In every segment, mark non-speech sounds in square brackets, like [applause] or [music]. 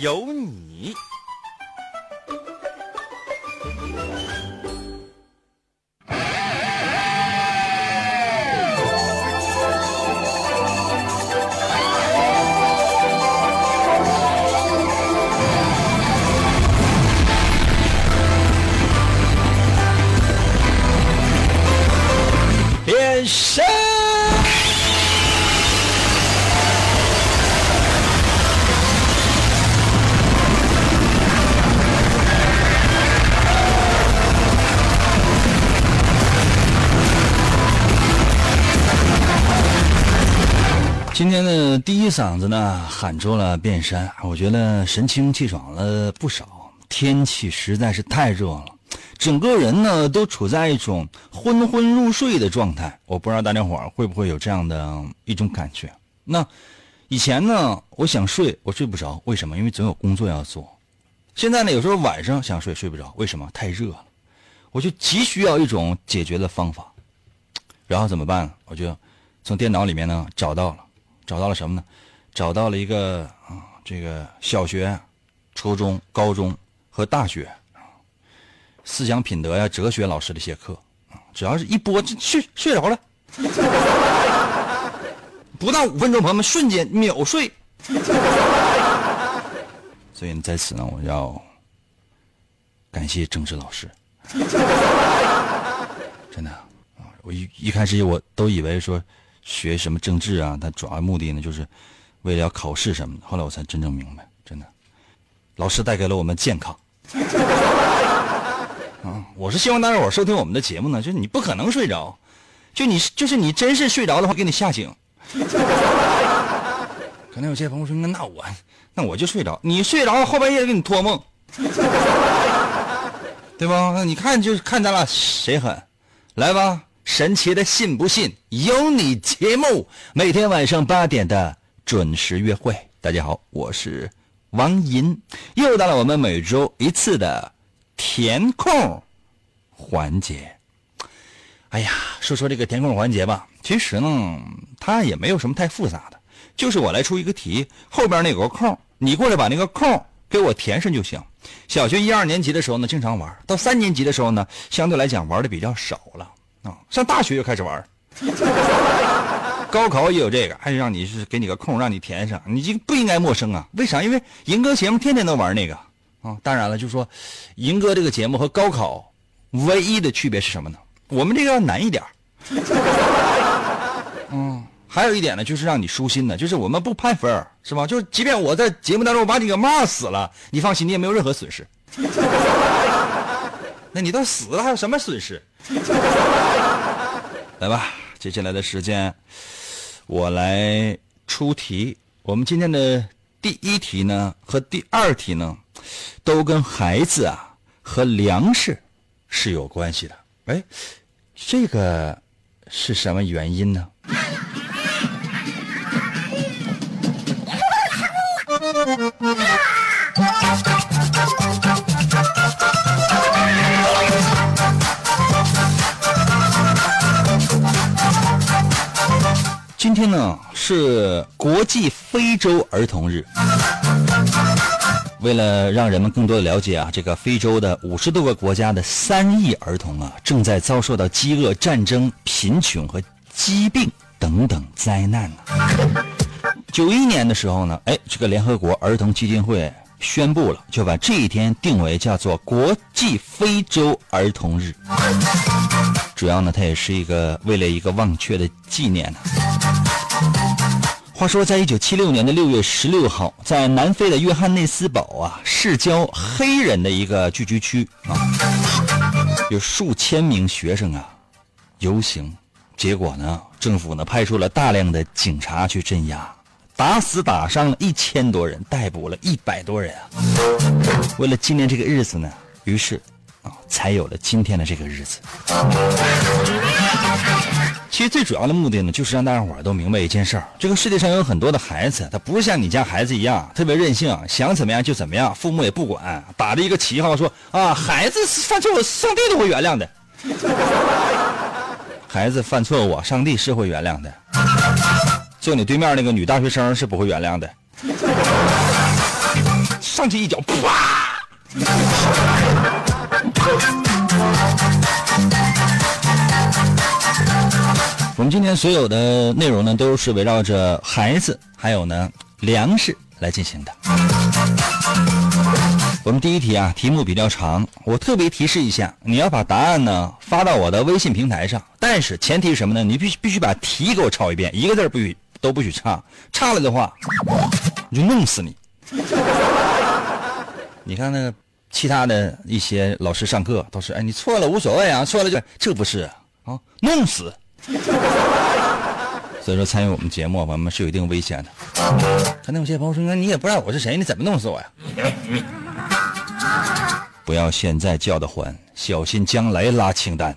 有你。一嗓子呢，喊出了变山，我觉得神清气爽了不少。天气实在是太热了，整个人呢都处在一种昏昏入睡的状态。我不知道大家伙会不会有这样的一种感觉。那以前呢，我想睡，我睡不着，为什么？因为总有工作要做。现在呢，有时候晚上想睡，睡不着，为什么？太热了。我就急需要一种解决的方法，然后怎么办？我就从电脑里面呢找到了。找到了什么呢？找到了一个啊，这个小学、初中、高中和大学思想品德呀、哲学老师的一些课，只要是一播就睡睡着了，不到五分钟，朋友们瞬间秒睡。所以在此呢，我要感谢政治老师，[laughs] 真的啊，我一一开始我都以为说。学什么政治啊？他主要目的呢，就是为了要考试什么的。后来我才真正明白，真的，老师带给了我们健康。啊，[laughs] 我是希望大家伙收听我们的节目呢，就是你不可能睡着，就你就是你真是睡着的话，给你吓醒。[laughs] 可能有些朋友说，那那我那我就睡着，你睡着后半夜给你托梦，[laughs] 对吧？那你看就是看咱俩谁狠，来吧。神奇的信不信有你节目，每天晚上八点的准时约会。大家好，我是王银，又到了我们每周一次的填空环节。哎呀，说说这个填空环节吧，其实呢，它也没有什么太复杂的，就是我来出一个题，后边那有个空，你过来把那个空给我填上就行。小学一二年级的时候呢，经常玩；到三年级的时候呢，相对来讲玩的比较少了。啊，上大学就开始玩高考也有这个，还是让你是给你个空，让你填上，你这不应该陌生啊？为啥？因为银哥节目天天都玩那个啊。当然了，就说银哥这个节目和高考唯一的区别是什么呢？我们这个要难一点嗯，还有一点呢，就是让你舒心的，就是我们不判分是吧？就是即便我在节目当中把你给骂死了，你放心，你也没有任何损失。[laughs] 那你都死了，还有什么损失？来吧，接下来的时间，我来出题。我们今天的第一题呢，和第二题呢，都跟孩子啊和粮食是有关系的。哎，这个是什么原因呢？是国际非洲儿童日。为了让人们更多的了解啊，这个非洲的五十多个国家的三亿儿童啊，正在遭受到饥饿、战争、贫穷和疾病等等灾难呢。九一年的时候呢，哎，这个联合国儿童基金会宣布了，就把这一天定为叫做国际非洲儿童日。主要呢，它也是一个为了一个忘却的纪念呢。话说，在一九七六年的六月十六号，在南非的约翰内斯堡啊，市郊黑人的一个聚居区啊，有数千名学生啊游行，结果呢，政府呢派出了大量的警察去镇压，打死打伤了一千多人，逮捕了一百多人啊。为了纪念这个日子呢，于是啊，才有了今天的这个日子。其实最主要的目的呢，就是让大家伙儿都明白一件事儿：这个世界上有很多的孩子，他不是像你家孩子一样特别任性，想怎么样就怎么样，父母也不管，打着一个旗号说啊，孩子犯错误，上帝都会原谅的。孩子犯错误，上帝是会原谅的。坐你对面那个女大学生是不会原谅的。上去一脚，啪！我们今天所有的内容呢，都是围绕着孩子，还有呢粮食来进行的。我们第一题啊，题目比较长，我特别提示一下，你要把答案呢发到我的微信平台上，但是前提是什么呢？你必须必须把题给我抄一遍，一个字不许都不许差，差了的话，我就弄死你。你看那个其他的一些老师上课都是，哎，你错了无所谓啊，错了就这不是啊，弄死。[laughs] 所以说参与我们节目，朋友们是有一定危险的。可能有些朋友说，你也不知道我是谁，你怎么弄死我呀？[laughs] 不要现在叫的欢，小心将来拉清单。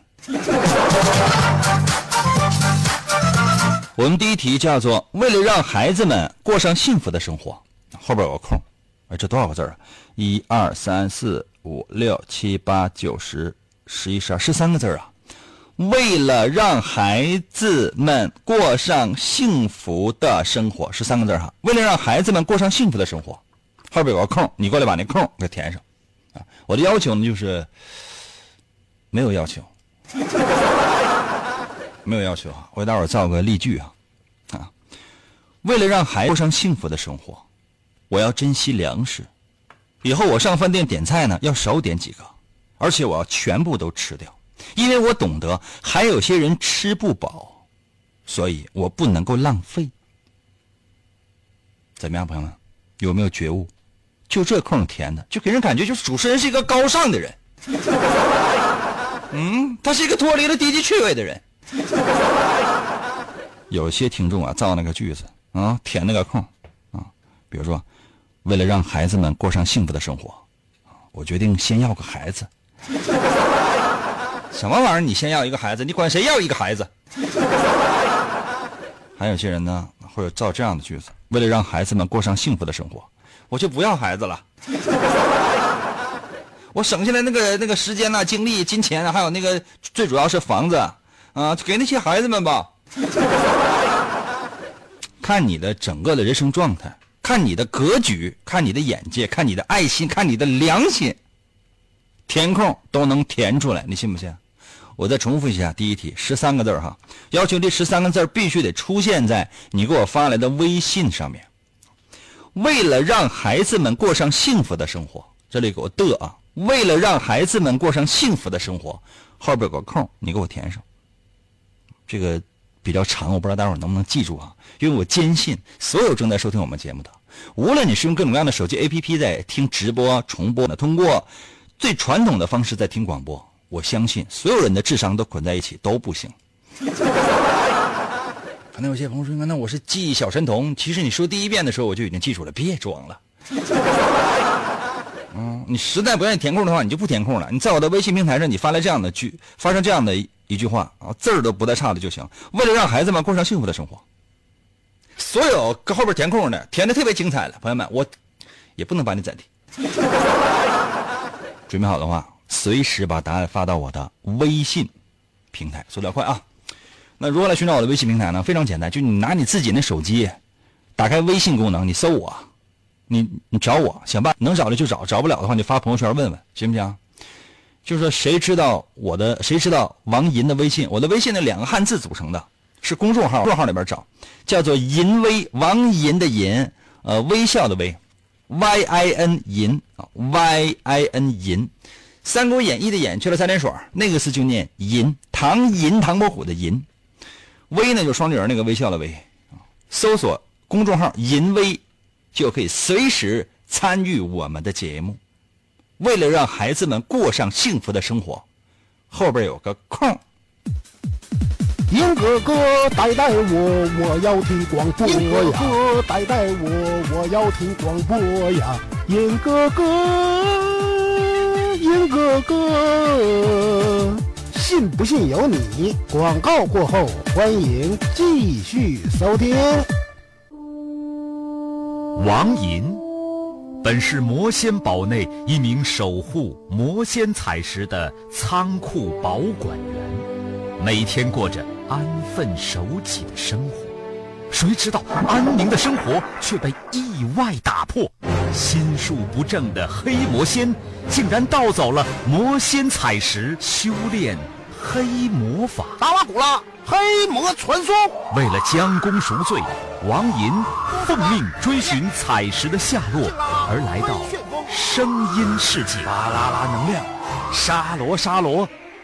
我们第一题叫做“为了让孩子们过上幸福的生活”，后边有个空。哎，这多少个字啊？一二三四五六七八九十十一十二十三个字啊！为了让孩子们过上幸福的生活，十三个字哈。为了让孩子们过上幸福的生活，后边有个空，你过来把那空给填上啊！我的要求呢就是没有要求，[laughs] 没有要求啊！我给大伙造个例句啊啊！为了让孩子过上幸福的生活，我要珍惜粮食，以后我上饭店点菜呢要少点几个，而且我要全部都吃掉。因为我懂得还有些人吃不饱，所以我不能够浪费。怎么样，朋友们，有没有觉悟？就这空填的，就给人感觉就是主持人是一个高尚的人。嗯，他是一个脱离了低级趣味的人。有些听众啊，造那个句子啊，填那个空啊，比如说，为了让孩子们过上幸福的生活，我决定先要个孩子。什么玩意儿？你先要一个孩子，你管谁要一个孩子？[laughs] 还有些人呢，或者造这样的句子：为了让孩子们过上幸福的生活，我就不要孩子了。我省下来那个那个时间呐、精力、金钱，还有那个最主要是房子啊，给那些孩子们吧。看你的整个的人生状态，看你的格局，看你的眼界，看你的爱心，看你的良心，填空都能填出来，你信不信？我再重复一下，第一题十三个字哈，要求这十三个字必须得出现在你给我发来的微信上面。为了让孩子们过上幸福的生活，这里给我的啊！为了让孩子们过上幸福的生活，后边有个空，你给我填上。这个比较长，我不知道大伙儿能不能记住啊？因为我坚信，所有正在收听我们节目的，无论你是用各种各样的手机 APP 在听直播、重播的，通过最传统的方式在听广播。我相信所有人的智商都捆在一起都不行。[laughs] 可能有些朋友说：“那我是记忆小神童。”其实你说第一遍的时候我就已经记住了，别装了。[laughs] 嗯，你实在不愿意填空的话，你就不填空了。你在我的微信平台上，你发来这样的句，发上这样的一句话啊，字儿都不带差的就行。为了让孩子们过上幸福的生活，所有搁后边填空的填的特别精彩了，朋友们，我也不能把你暂停。[laughs] 准备好的话。随时把答案发到我的微信平台，速度要快啊！那如何来寻找我的微信平台呢？非常简单，就你拿你自己那手机，打开微信功能，你搜我，你你找我，想办能找的就找，找不了的话你发朋友圈问问，行不行？就是说谁知道我的，谁知道王银的微信？我的微信的两个汉字组成的，是公众号，公众号里边找，叫做银微，王银的银，呃，微笑的微，Y I N 银啊，Y I N 银。《三国演义》的演去了三点水，那个字就念银，唐银唐伯虎的银，微呢就双立人那个微笑的微，搜索公众号“银微”，就可以随时参与我们的节目。为了让孩子们过上幸福的生活，后边有个空。银哥哥带带我，我要听广播呀！银哥哥带带我，我要听广播呀！银哥哥，银哥哥，信不信由你。广告过后，欢迎继续收听。王银，本是魔仙堡内一名守护魔仙彩石的仓库保管员，每天过着安分守己的生活。谁知道安宁的生活却被意外打破，心术不正的黑魔仙竟然盗走了魔仙彩石，修炼黑魔法。达瓦古拉黑魔传说，为了将功赎罪，王银奉命追寻彩石的下落，而来到声音世界。巴啦啦能量，沙罗沙罗，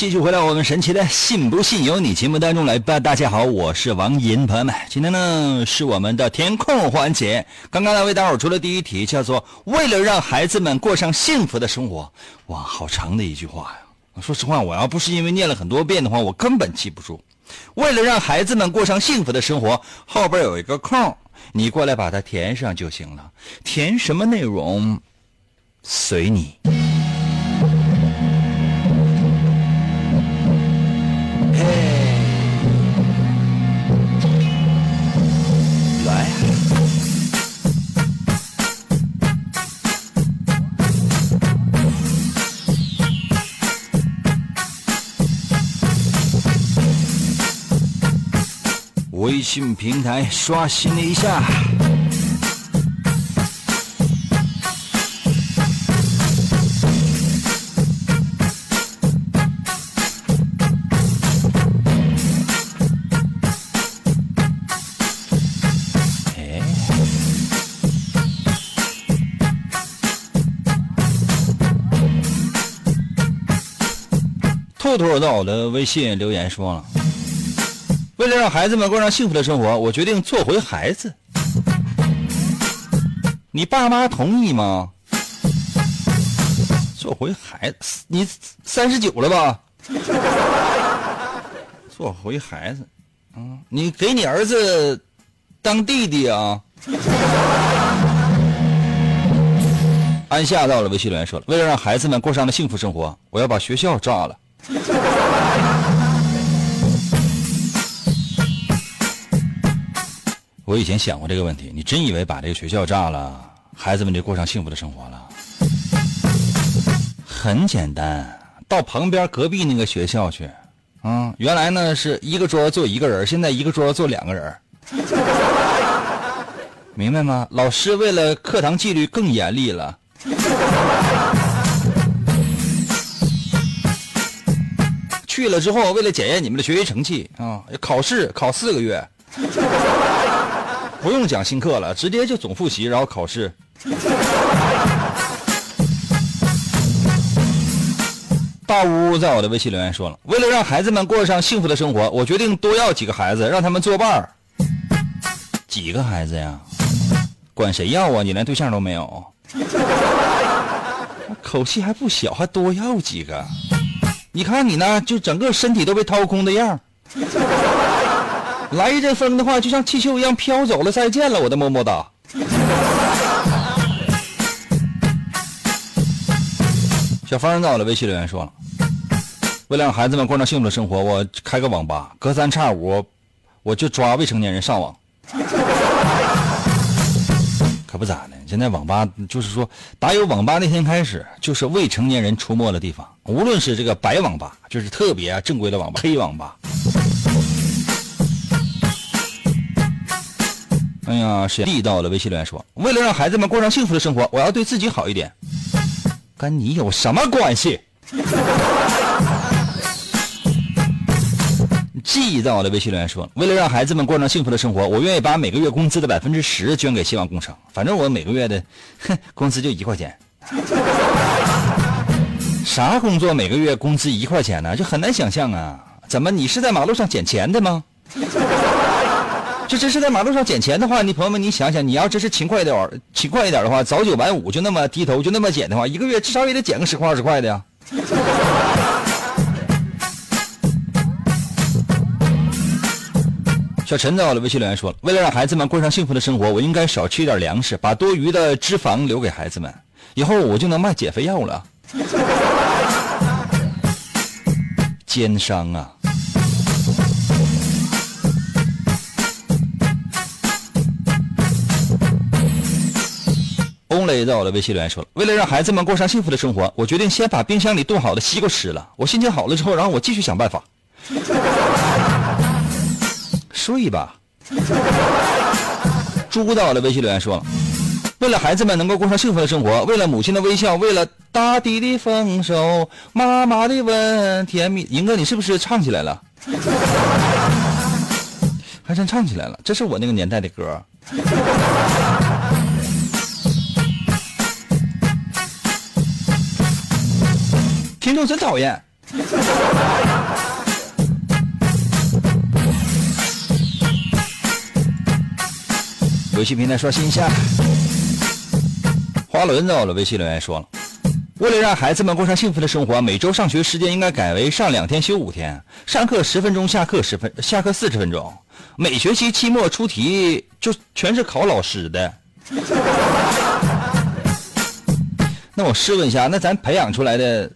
继续回到我们神奇的“信不信由你”节目当中来吧。大家好，我是王银，朋友们，今天呢是我们的填空环节。刚刚呢为大伙出了第一题，叫做“为了让孩子们过上幸福的生活”。哇，好长的一句话呀！说实话，我要不是因为念了很多遍的话，我根本记不住。为了让孩子们过上幸福的生活，后边有一个空，你过来把它填上就行了。填什么内容，随你。微信平台刷新了一下。兔兔在我的微信留言说了，为了让孩子们过上幸福的生活，我决定做回孩子。你爸妈同意吗？做回孩子，你三十九了吧？做回孩子，嗯，你给你儿子当弟弟啊？安夏到了微信留言说了，为了让孩子们过上了幸福生活，我要把学校炸了。我以前想过这个问题，你真以为把这个学校炸了，孩子们就过上幸福的生活了？很简单，到旁边隔壁那个学校去，啊，原来呢是一个桌坐一个人，现在一个桌坐两个人，明白吗？老师为了课堂纪律更严厉了。去了之后，为了检验你们的学习成绩啊，考试考四个月，不用讲新课了，直接就总复习，然后考试。[laughs] 大屋在我的微信留言说了，为了让孩子们过上幸福的生活，我决定多要几个孩子，让他们作伴儿。几个孩子呀？管谁要啊？你连对象都没有，[laughs] 口气还不小，还多要几个？你看你呢，就整个身体都被掏空的样儿来一阵风的话，就像气球一样飘走了，再见了，我的么么哒。小芳在我的微信留言说了，为了让孩子们过上幸福的生活，我开个网吧，隔三差五我就抓未成年人上网。可不咋的，现在网吧就是说，打有网吧那天开始，就是未成年人出没的地方。无论是这个白网吧，就是特别正规的网吧，黑网吧。哎呀，是地道的微信留言说，为了让孩子们过上幸福的生活，我要对自己好一点。跟你有什么关系？记在我的微信留言说，为了让孩子们过上幸福的生活，我愿意把每个月工资的百分之十捐给希望工程。反正我每个月的，哼，工资就一块钱。啥工作每个月工资一块钱呢？就很难想象啊！怎么你是在马路上捡钱的吗？这真是在马路上捡钱的话，你朋友们，你想想，你要真是勤快一点，勤快一点的话，早九晚五就那么低头就那么捡的话，一个月至少也得捡个十块二十块的呀。小陈在我的微信留言说：“为了让孩子们过上幸福的生活，我应该少吃一点粮食，把多余的脂肪留给孩子们，以后我就能卖减肥药了。”奸商啊！翁雷在我的微信留言说了：“为了让孩子们过上幸福的生活，我决定先把冰箱里冻好的西瓜吃了。我心情好了之后，然后我继续想办法。[laughs] ”睡吧。猪在我的，微信留言说了：“为了孩子们能够过上幸福的生活，为了母亲的微笑，为了大地的丰收，妈妈的吻，甜蜜。”银哥，你是不是唱起来了？还真唱起来了，这是我那个年代的歌。听众真讨厌。[laughs] 游戏平台刷新一下。花轮在我的微信留言说了：“为了让孩子们过上幸福的生活，每周上学时间应该改为上两天休五天，上课十分钟，下课十分，下课四十分钟。每学期期末出题就全是考老师的。[laughs] 那我试问一下，那咱培养出来的，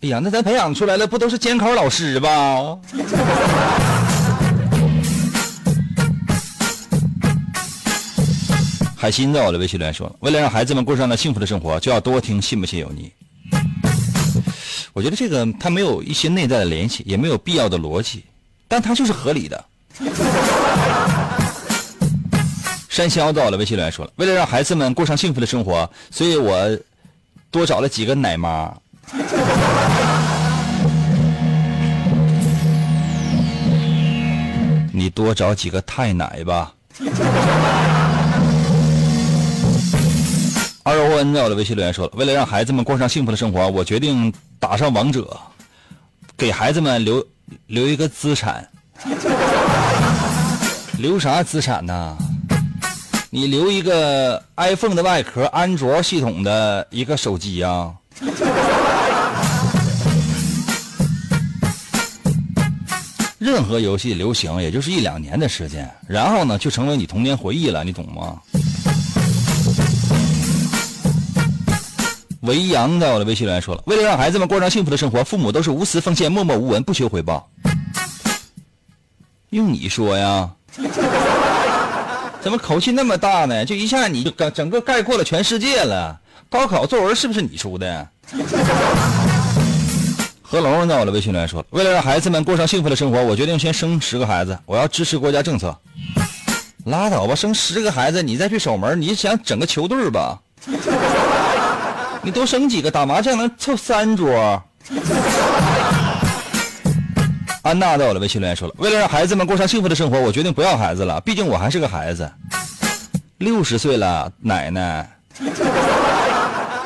哎呀，那咱培养出来的不都是监考老师吧？”海鑫在我的微信留言说：“为了让孩子们过上了幸福的生活，就要多听《信不信由你》。”我觉得这个他没有一些内在的联系，也没有必要的逻辑，但他就是合理的。山魈在我的微信留言说了：“为了让孩子们过上幸福的生活，所以我多找了几个奶妈。” [laughs] 你多找几个太奶吧。[laughs] 二欧恩在我的微信留言说了：“为了让孩子们过上幸福的生活，我决定打上王者，给孩子们留留一个资产。[laughs] 留啥资产呢？你留一个 iPhone 的外壳，安卓系统的一个手机呀。任何游戏流行也就是一两年的时间，然后呢就成为你童年回忆了，你懂吗？”维扬在我的微信留言说了：“为了让孩子们过上幸福的生活，父母都是无私奉献、默默无闻、不求回报。”用你说呀？[laughs] 怎么口气那么大呢？就一下你就整整个概括了全世界了。高考作文是不是你出的？何龙在我的微信留言说了：“为了让孩子们过上幸福的生活，我决定先生十个孩子，我要支持国家政策。”拉倒吧，生十个孩子你再去守门，你想整个球队吧？你多生几个，打麻将能凑三桌。安娜在我的微信留言说了：“为了让孩子们过上幸福的生活，我决定不要孩子了。毕竟我还是个孩子，六十岁了，奶奶。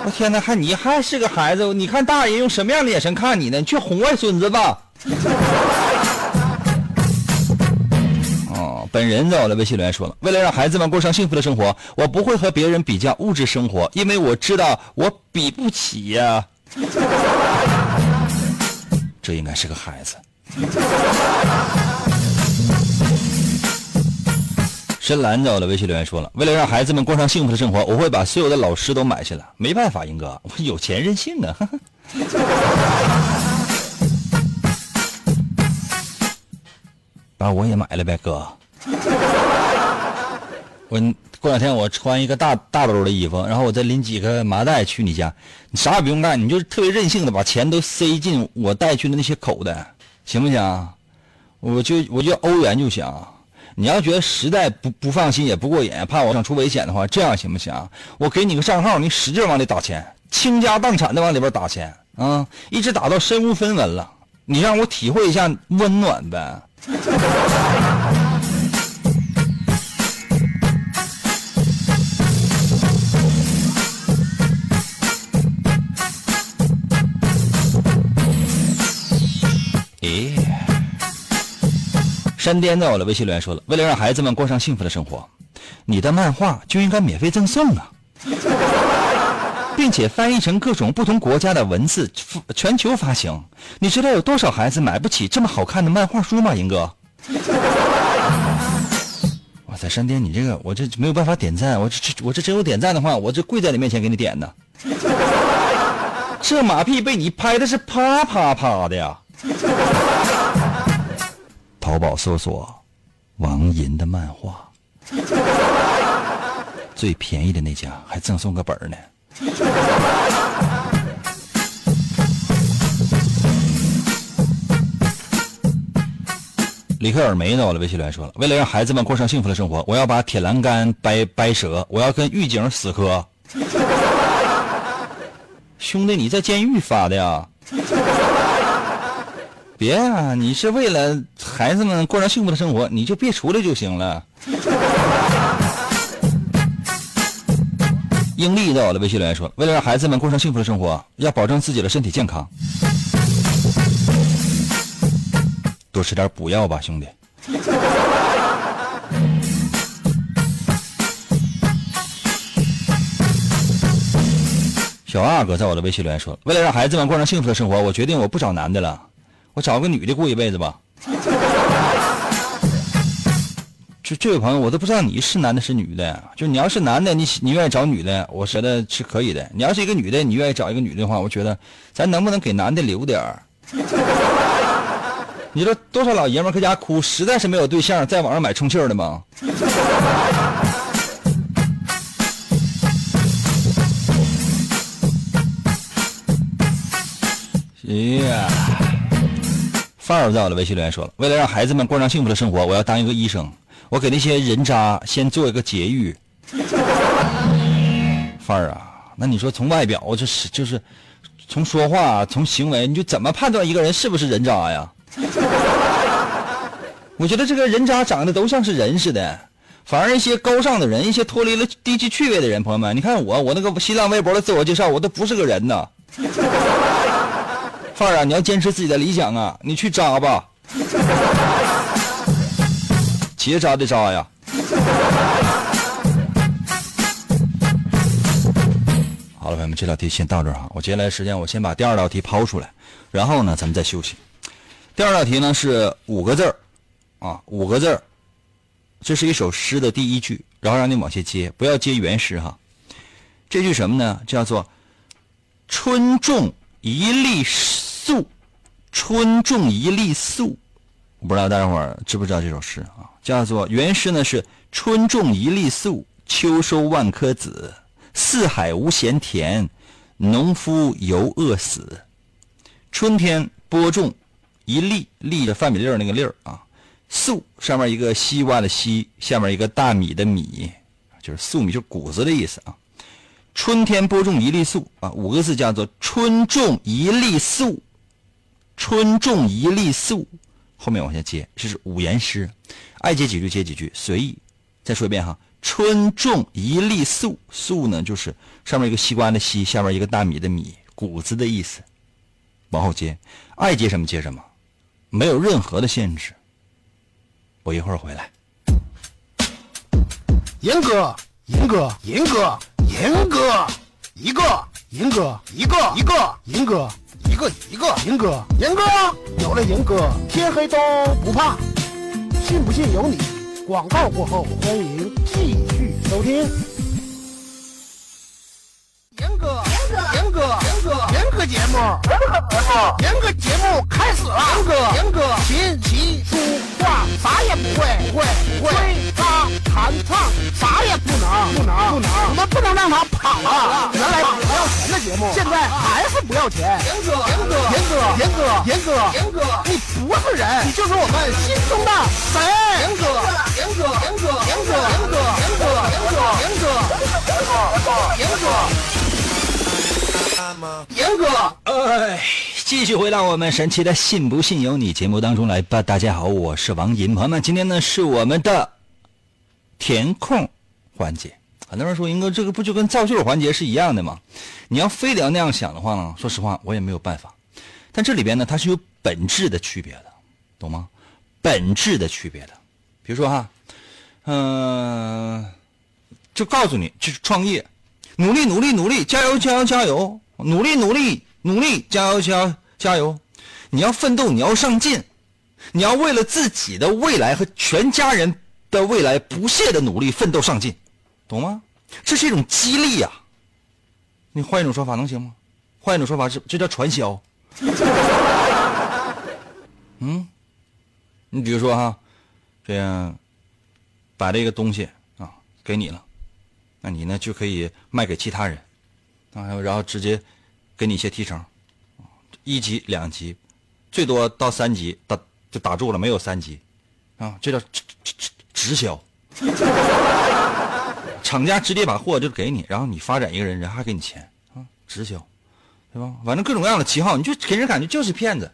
我 [laughs] 天哪，还你还是个孩子？你看大人用什么样的眼神看你呢？你去哄外孙子吧。[laughs] ”哦本人在我的微信留言说了：“为了让孩子们过上幸福的生活，我不会和别人比较物质生活，因为我知道我比不起呀。[laughs] 这应该是个孩子。”深蓝在我的微信留言说了：“为了让孩子们过上幸福的生活，我会把所有的老师都买下来。没办法，英哥，[laughs] 我有钱任性啊。[laughs] ”把我也买了呗，哥。[laughs] 我过两天我穿一个大大兜的衣服，然后我再拎几个麻袋去你家，你啥也不用干，你就特别任性的把钱都塞进我带去的那些口袋，行不行？我就我就欧元就行。你要觉得实在不不放心也不过瘾，怕我想出危险的话，这样行不行？我给你个账号，你使劲往里打钱，倾家荡产的往里边打钱啊，一直打到身无分文了，你让我体会一下温暖呗。山巅在我的微信留言说了，为了让孩子们过上幸福的生活，你的漫画就应该免费赠送啊，并且翻译成各种不同国家的文字，全球发行。你知道有多少孩子买不起这么好看的漫画书吗，英哥？哇塞，山巅，你这个我这没有办法点赞，我这我这真有点赞的话，我这跪在你面前给你点呢。这马屁被你拍的是啪啪啪的呀！淘宝搜索王银的漫画，[laughs] 最便宜的那家还赠送个本儿呢。李克尔梅呢？我的微信留言说了，为了让孩子们过上幸福的生活，我要把铁栏杆掰掰折，我要跟狱警死磕。[laughs] 兄弟，你在监狱发的呀？别啊！你是为了孩子们过上幸福的生活，你就别出来就行了。英丽在我的微信留言说：“为了让孩子们过上幸福的生活，要保证自己的身体健康，多吃点补药吧，兄弟。”小二哥在我的微信留言说：“为了让孩子们过上幸福的生活，我决定我不找男的了，我找个女的过一辈子吧。[laughs] ”这这位朋友，我都不知道你是男的是女的。就你要是男的，你你愿意找女的，我觉得是可以的。你要是一个女的，你愿意找一个女的话，我觉得咱能不能给男的留点儿？[laughs] 你说多少老爷们搁家哭，实在是没有对象，在网上买充气的吗？[laughs] 呀，范儿在我的微信留言说了，为了让孩子们过上幸福的生活，我要当一个医生，我给那些人渣先做一个节育。[laughs] 范儿啊，那你说从外表，就是就是从说话、从行为，你就怎么判断一个人是不是人渣呀？[laughs] 我觉得这个人渣长得都像是人似的，反而一些高尚的人，一些脱离了低级趣味的人，朋友们，你看我，我那个新浪微博的自我介绍，我都不是个人呐。范儿啊，你要坚持自己的理想啊！你去扎吧，结扎的扎呀。好了，朋友们，这道题先到这儿哈。我接下来时间，我先把第二道题抛出来，然后呢，咱们再休息。第二道题呢是五个字儿啊，五个字儿。这是一首诗的第一句，然后让你往下接，不要接原诗哈。这句什么呢？叫做“春种一粒粟，春种一粒粟”。我不知道大家伙儿知不知道这首诗啊？叫做原诗呢是“春种一粒粟，秋收万颗子。四海无闲田，农夫犹饿死。”春天播种一粒粒的饭米粒儿那个粒儿啊。粟上面一个西瓜的西，下面一个大米的米，就是粟米，就是谷子的意思啊。春天播种一粒粟啊，五个字叫做“春种一粒粟”。春种一粒粟，后面往下接，这是五言诗，爱接几句接几句，随意。再说一遍哈，“春种一粒粟”，粟呢就是上面一个西瓜的西，下面一个大米的米，谷子的意思。往后接，爱接什么接什么，没有任何的限制。我一会儿回来。严哥，严哥，严哥，严哥，一个，严哥，一个，一个，银哥，一个，一个，银哥，银哥，有了银哥，天黑都不怕。信不信由你。广告过后，欢迎继续收听。严哥，严哥，严哥，严哥，严哥节目，严哥节目，严哥节目开始了。严哥，严哥，琴棋书画啥也不会，不会，不会。吹拉弹唱啥也不能，不能，不能。我们不能让他跑了。原来不要钱的节目，现在还是不要钱。严哥，严哥，严哥，严哥，严哥，严哥，你不是人，你就是我们心中的神。严哥，严哥，严哥，严哥，严哥，严哥，严哥，严哥，严哥，严哥。严哥，哎，继续回到我们神奇的“信不信由你”节目当中来吧。大家好，我是王银，朋友们，今天呢是我们的填空环节。很多人说，英哥这个不就跟造句环节是一样的吗？你要非得要那样想的话呢，说实话我也没有办法。但这里边呢，它是有本质的区别的，懂吗？本质的区别的。比如说哈，嗯、就告诉你，就是创业，努力努力努力，加油加油加油，努力努力努力，加油加油加油！你要奋斗，你要上进，你要为了自己的未来和全家人的未来不懈的努力奋斗上进，懂吗？这是一种激励呀、你换一种说法能行吗？换一种说法，是这叫传销。[laughs] 嗯，你比如说哈，这样把这个东西啊给你了，那你呢就可以卖给其他人，啊，然后直接给你一些提成，一级、两级，最多到三级打就打住了，没有三级，啊，这叫直直直直销。[laughs] 厂家直接把货就给你，然后你发展一个人，人还给你钱啊，直销，对吧？反正各种各样的旗号，你就给人感觉就是骗子。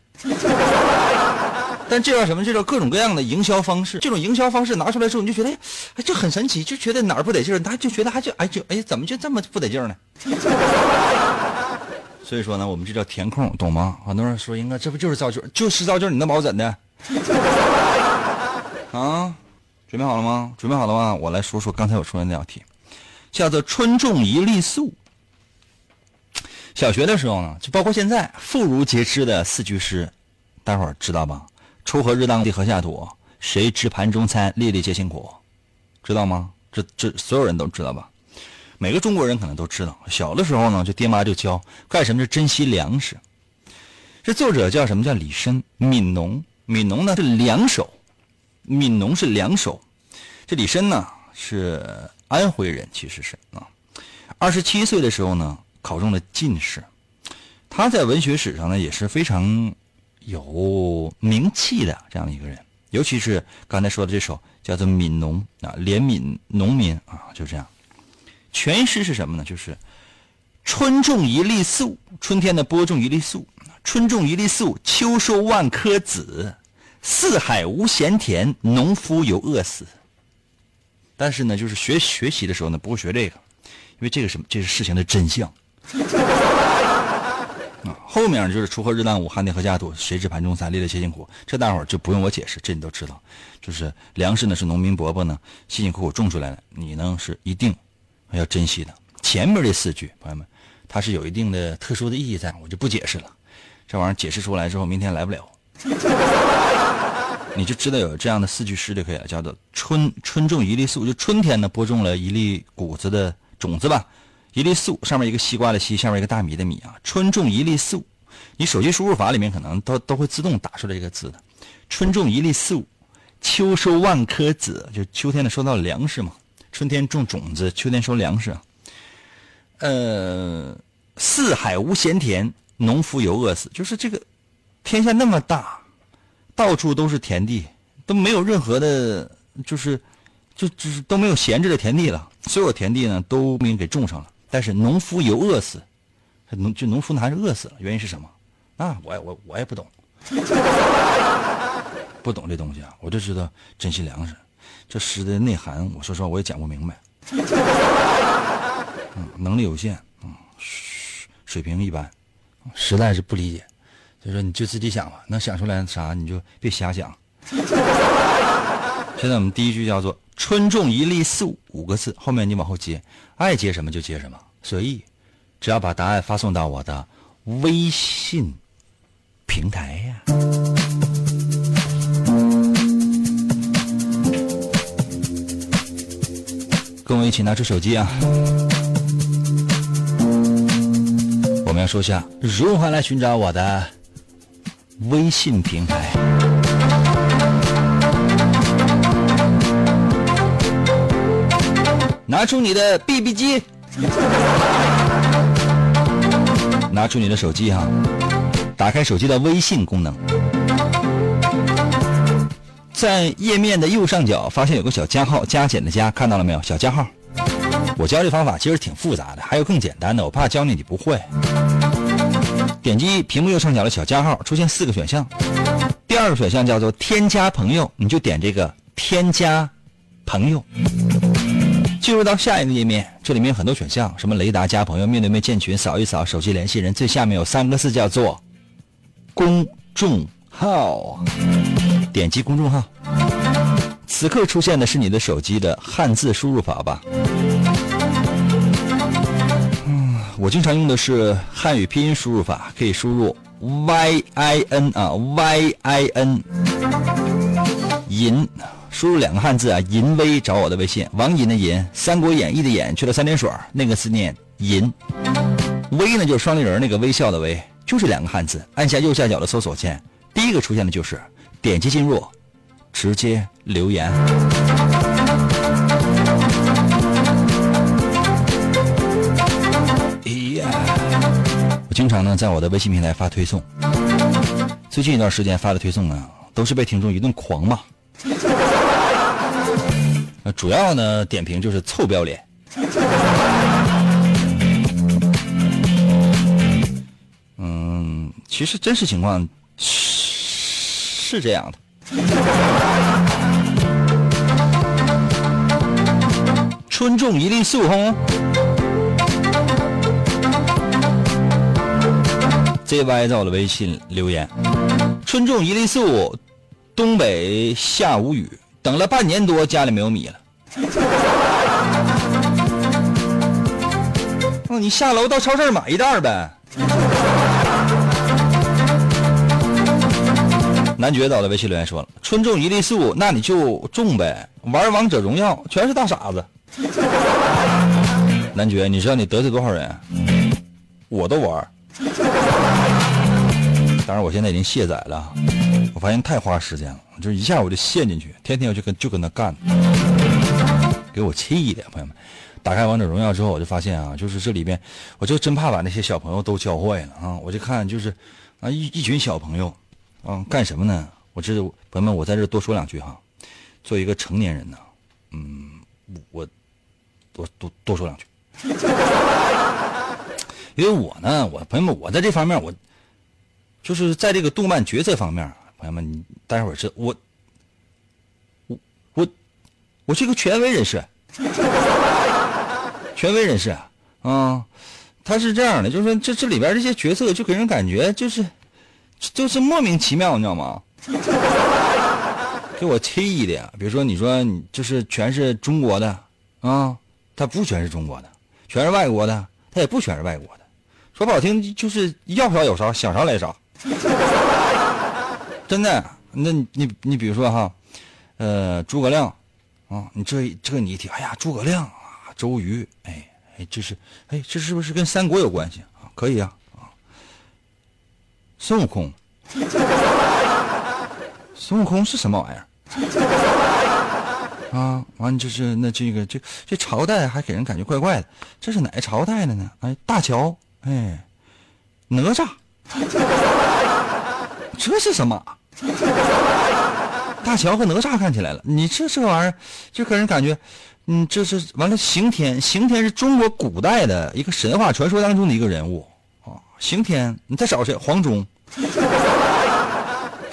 但这叫什么？这叫各种各样的营销方式。这种营销方式拿出来之后，你就觉得，哎，就很神奇，就觉得哪儿不得劲儿，他就觉得还就哎就哎，怎么就这么不得劲儿呢？[laughs] 所以说呢，我们这叫填空，懂吗？很多人说，应该这不就是造句？就是造句，你那毛怎的？啊，准备好了吗？准备好了吗？我来说说刚才我说的那道题，叫做“春种一粒粟”。小学的时候呢，就包括现在，妇孺皆知的四句诗，大伙儿知道吧？锄禾日当午，地禾下土，谁知盘中餐，粒粒皆辛苦，知道吗？这这所有人都知道吧？每个中国人可能都知道。小的时候呢，就爹妈就教干什么是珍惜粮食。这作者叫什么叫李绅，悯农，悯农呢是两手，悯农是两首。这李绅呢是安徽人，其实是啊。二十七岁的时候呢，考中了进士。他在文学史上呢也是非常有名气的这样的一个人，尤其是刚才说的这首叫做《悯农》啊，怜悯农民啊，就这样。全诗是什么呢？就是春种一粒粟，春天的播种一粒粟，春种一粒粟，秋收万颗子，四海无闲田，农夫有饿死。但是呢，就是学学习的时候呢，不会学这个，因为这个是这是事情的真相。啊，后面就是锄禾日当午，汗滴禾下土，谁知盘中餐，粒粒皆辛苦。这大伙儿就不用我解释，这你都知道。就是粮食呢是农民伯伯呢辛辛苦苦种出来的，你呢是一定要珍惜的。前面这四句，朋友们，它是有一定的特殊的意义在，我就不解释了。这玩意儿解释出来之后，明天来不了。你就知道有这样的四句诗就可以了，叫做“春春种一粒粟”，就春天呢播种了一粒谷子的种子吧。一粒粟，上面一个西瓜的西，下面一个大米的米啊。春种一粒粟，你手机输入法里面可能都都会自动打出来这个字的。春种一粒粟，秋收万颗子，就秋天呢收到粮食嘛。春天种种子，秋天收粮食。呃，四海无闲田，农夫犹饿死，就是这个天下那么大，到处都是田地，都没有任何的，就是就就是都没有闲置的田地了，所有田地呢都被人给种上了。但是农夫有饿死，农就农夫呢还是饿死了，原因是什么？啊，我也我我也不懂，[laughs] 不懂这东西啊，我就知道珍惜粮食。这诗的内涵，我说实话我也讲不明白，嗯，能力有限，嗯，水水平一般，实在是不理解。所以说你就自己想吧，能想出来啥你就别瞎想。[laughs] 现在我们第一句叫做“春种一粒粟”，五个字，后面你往后接，爱接什么就接什么，随意，只要把答案发送到我的微信平台呀。跟我一起拿出手机啊！我们要说下如何来寻找我的微信平台。拿出你的 BB 机，拿出你的手机哈，打开手机的微信功能，在页面的右上角发现有个小加号，加减的加，看到了没有？小加号。我教这方法其实挺复杂的，还有更简单的，我怕教你你不会。点击屏幕右上角的小加号，出现四个选项。第二个选项叫做添加朋友，你就点这个添加朋友。进入到下一个页面，这里面很多选项，什么雷达加朋友、面对面建群、扫一扫、手机联系人，最下面有三个字叫做公众号。点击公众号，此刻出现的是你的手机的汉字输入法吧？我经常用的是汉语拼音输入法，可以输入 y i n 啊 y i n 银。输入两个汉字啊，淫威找我的微信，王银的银，《三国演义》的演去了三点水，那个字念淫，微呢就是双立人那个微笑的微，就是两个汉字。按下右下角的搜索键，第一个出现的就是点击进入，直接留言。经常呢在我的微信平台发推送，最近一段时间发的推送呢，都是被听众一顿狂骂。[laughs] 主要呢，点评就是臭不要脸。嗯，其实真实情况是这样的。春种一粒粟，红。ZY 在我的微信留言：春种一粒粟，东北下无雨。等了半年多，家里没有米了。[laughs] 哦，你下楼到超市买一袋呗。[laughs] 男爵到了微信留言说了：“春种一粒粟，那你就种呗。玩王者荣耀全是大傻子。[laughs] ”男爵，你知道你得罪多少人？我都玩。当然，我现在已经卸载了。我发现太花时间了。就一下我就陷进去，天天我就跟就跟他干，给我气的朋友们。打开王者荣耀之后，我就发现啊，就是这里边，我就真怕把那些小朋友都教坏了啊！我就看就是啊一一群小朋友啊干什么呢？我这朋友们，我在这多说两句哈。作为一个成年人呢，嗯，我多多多说两句，[laughs] 因为我呢，我朋友们，我在这方面我就是在这个动漫角色方面。朋友们，你待会儿是我，我我我是一个权威人士，[laughs] 权威人士啊，他是这样的，就是说这这里边这些角色就给人感觉就是就是莫名其妙，你知道吗？[laughs] 给我气的，比如说你说你就是全是中国的啊，他不全是中国的，全是外国的，他也不全是外国的，说不好听就是要啥有啥，想啥来啥。[laughs] 真的，那你你比如说哈，呃，诸葛亮，啊，你这这你一提，哎呀，诸葛亮啊，周瑜，哎哎，这是，哎，这是不是跟三国有关系啊？可以啊，啊，孙悟空，孙悟空是什么玩意儿？[laughs] 啊，完就是那这个这这朝代还给人感觉怪怪的，这是哪个朝代的呢？哎，大乔，哎，哪吒，[laughs] 这是什么？大乔和哪吒看起来了，你这这玩意儿就给人感觉，嗯，这是完了。刑天，刑天是中国古代的一个神话传说当中的一个人物啊。刑天，你再找谁？黄忠。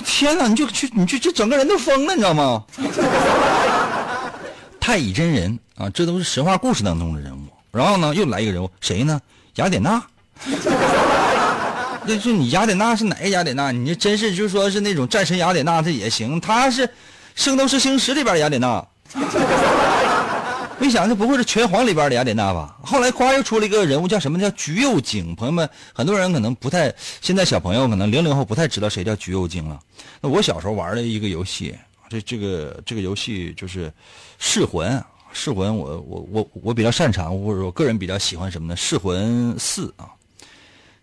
天哪，你就去，你去，这整个人都疯了，你知道吗？[laughs] 太乙真人啊，这都是神话故事当中的人物。然后呢，又来一个人物，谁呢？雅典娜。那是你雅典娜是哪个雅典娜？你这真是就说是那种战神雅典娜，这也行。他是《圣斗士星矢》里边的雅典娜。[laughs] 没想这不会是拳皇里边的雅典娜吧？后来夸又出了一个人物，叫什么叫橘右京？朋友们，很多人可能不太，现在小朋友可能零零后不太知道谁叫橘右京了。那我小时候玩的一个游戏，这这个这个游戏就是《噬魂》。《噬魂》我我我我比较擅长，或者我个人比较喜欢什么呢？《噬魂四》啊。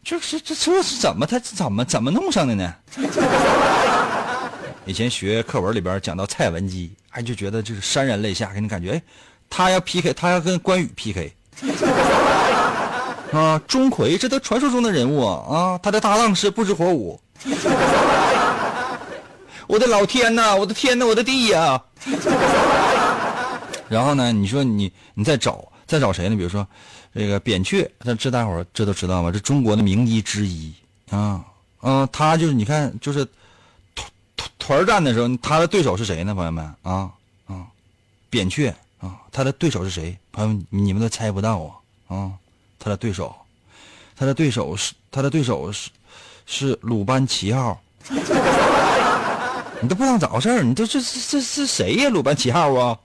就是这这是怎么他怎么怎么弄上的呢？[laughs] 以前学课文里边讲到蔡文姬，哎就觉得就是潸然泪下，给你感觉哎，他要 PK，他要跟关羽 PK [laughs] 啊，钟馗这都传说中的人物啊，啊他的搭档是不知火舞。[laughs] 我的老天呐，我的天呐，我的地呀！然后呢，你说你你再找再找谁呢？比如说。这个扁鹊，这这大伙儿这都知道吗？这中国的名医之一，啊，嗯，他就是你看，就是团团战的时候，他的对手是谁呢？朋友们啊啊，扁鹊啊，他的对手是谁？朋友们，你们都猜不到啊啊，他的对手，他的对手是他的对手是是鲁班七号。[laughs] 你都不知道咋回事儿，你都这这这是谁呀？鲁班七号啊？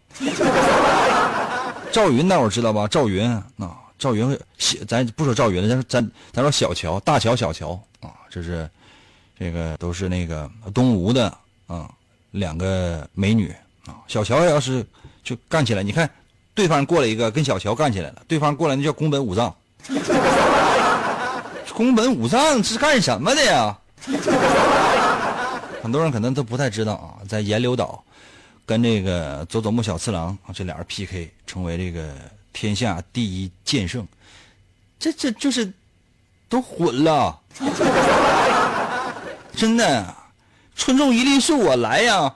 赵云那会儿知道吧？赵云啊，赵云小，咱不说赵云了，咱咱咱说小乔，大乔、小乔啊，这是这个都是那个东吴的啊，两个美女啊。小乔要是就干起来，你看对方过来一个跟小乔干起来了，对方过来那叫宫本武藏。[laughs] 宫本武藏是干什么的呀？[laughs] 很多人可能都不太知道啊，在岩流岛，跟这个佐佐木小次郎这俩人 PK，成为这个天下第一剑圣，这这就是都混了，真的，春种一粒树，我来呀！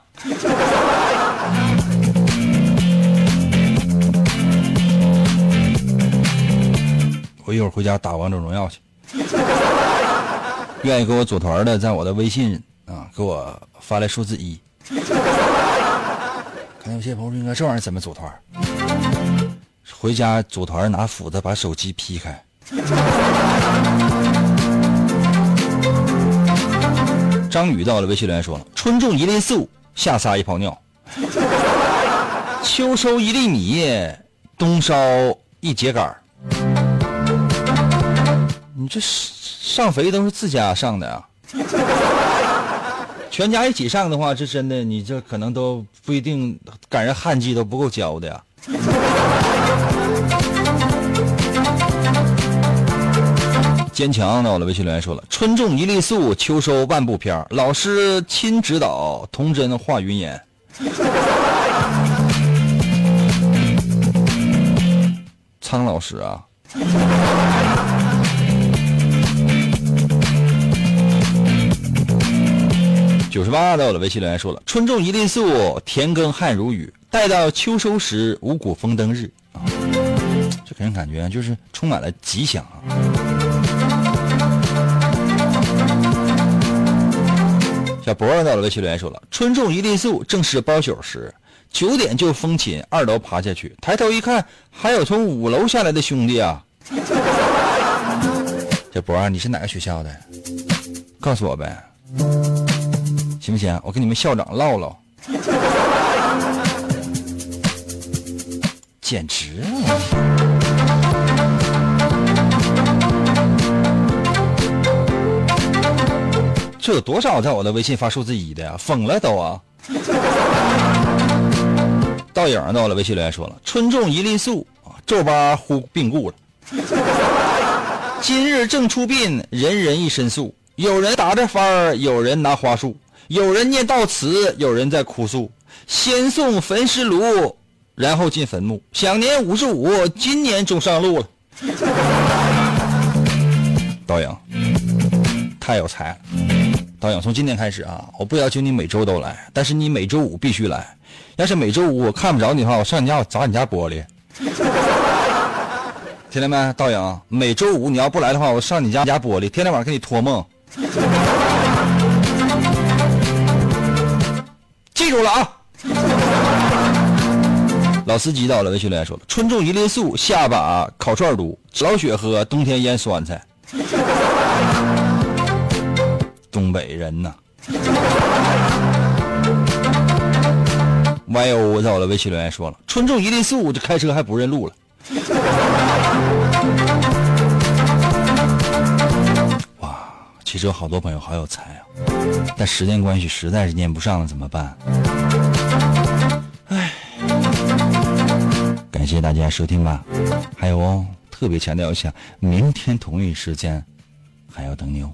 我一会儿回家打王者荣耀去，愿意跟我组团的，在我的微信。啊，给我发来数字一。有些朋友说：“应该这玩意儿怎么组团？”回家组团，拿斧子把手机劈开。张宇到了，微信留言说：“春种一粒粟，夏撒一泡尿；秋收一粒米，冬烧一秸秆你这上肥都是自家上的啊？全家一起上的话，这真的，你这可能都不一定赶上旱季都不够浇的呀。[laughs] 坚强那，我的微信留言说了：“春种一粒粟，秋收万步篇老师亲指导，童真化云烟。[laughs] 苍老师啊。[laughs] 九十八到了，微信留言说了：“春种一粒粟，田耕汗如雨。待到秋收时，五谷丰登日。”啊，[sniffs] 这给人感觉就是充满了吉祥啊。小博到了，微信留言说了：“春种一粒粟，正是包宿时，九点就封寝，二楼爬下去，抬头一看，还有从五楼下来的兄弟啊。[laughs] ”小博，你是哪个学校的？告诉我呗。行不行？我跟你们校长唠唠，[laughs] 简直了！这有多少在我的微信发数字一的呀？疯了都啊！倒影到了，微信留言说了：“春种一粒粟啊，皱巴忽病故了。今日正出殡，人人一身素，有人打着幡儿，有人拿花束。”有人念悼词，有人在哭诉。先送焚尸炉，然后进坟墓。享年五十五，今年终上路了。[laughs] 导演，太有才了！导演，从今天开始啊，我不要求你每周都来，但是你每周五必须来。要是每周五我看不着你的话，我上你家我砸你家玻璃。听见没，导演？每周五你要不来的话，我上你家你家玻璃，天天晚上给你托梦。住了啊！[laughs] 老司机到了，微信留言说了：“春种一粒粟，夏把烤串撸，老雪喝，冬天腌酸菜。[laughs] ”东北人呐！Y O 到了，微信留言说了：“春种一粒粟，这开车还不认路了。”其实有好多朋友好有才啊，但时间关系实在是念不上了，怎么办？哎，感谢大家收听吧。还有哦，特别强调一下，明天同一时间还要等你哦。